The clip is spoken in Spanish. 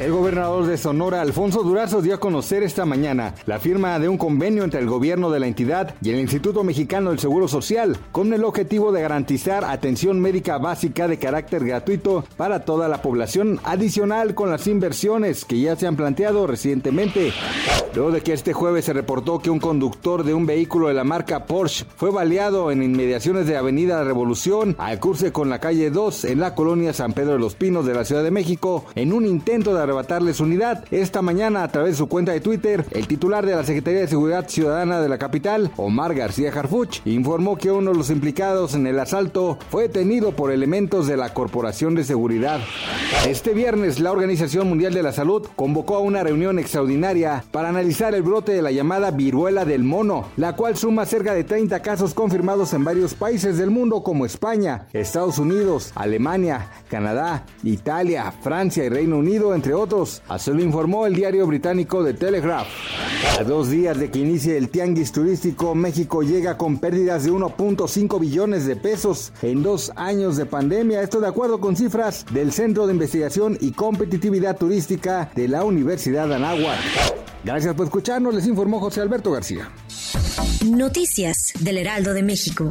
El gobernador de Sonora, Alfonso Durazo, dio a conocer esta mañana la firma de un convenio entre el gobierno de la entidad y el Instituto Mexicano del Seguro Social, con el objetivo de garantizar atención médica básica de carácter gratuito para toda la población, adicional con las inversiones que ya se han planteado recientemente. Luego de que este jueves se reportó que un conductor de un vehículo de la marca Porsche fue baleado en inmediaciones de Avenida Revolución al curse con la calle 2 en la colonia San Pedro de los Pinos de la Ciudad de México en un intento de arrebatarle su unidad. Esta mañana, a través de su cuenta de Twitter, el titular de la Secretaría de Seguridad Ciudadana de la capital, Omar García Harfuch, informó que uno de los implicados en el asalto fue detenido por elementos de la Corporación de Seguridad. Este viernes, la Organización Mundial de la Salud convocó a una reunión extraordinaria para analizar el brote de la llamada viruela del mono, la cual suma cerca de 30 casos confirmados en varios países del mundo como España, Estados Unidos, Alemania, Canadá, Italia, Francia y Reino Unido, entre otros. Así lo informó el diario británico The Telegraph. A dos días de que inicie el tianguis turístico, México llega con pérdidas de 1.5 billones de pesos en dos años de pandemia. Esto de acuerdo con cifras del Centro de Investigación y Competitividad Turística de la Universidad de Anáhuac. Gracias por escucharnos, les informó José Alberto García. Noticias del Heraldo de México.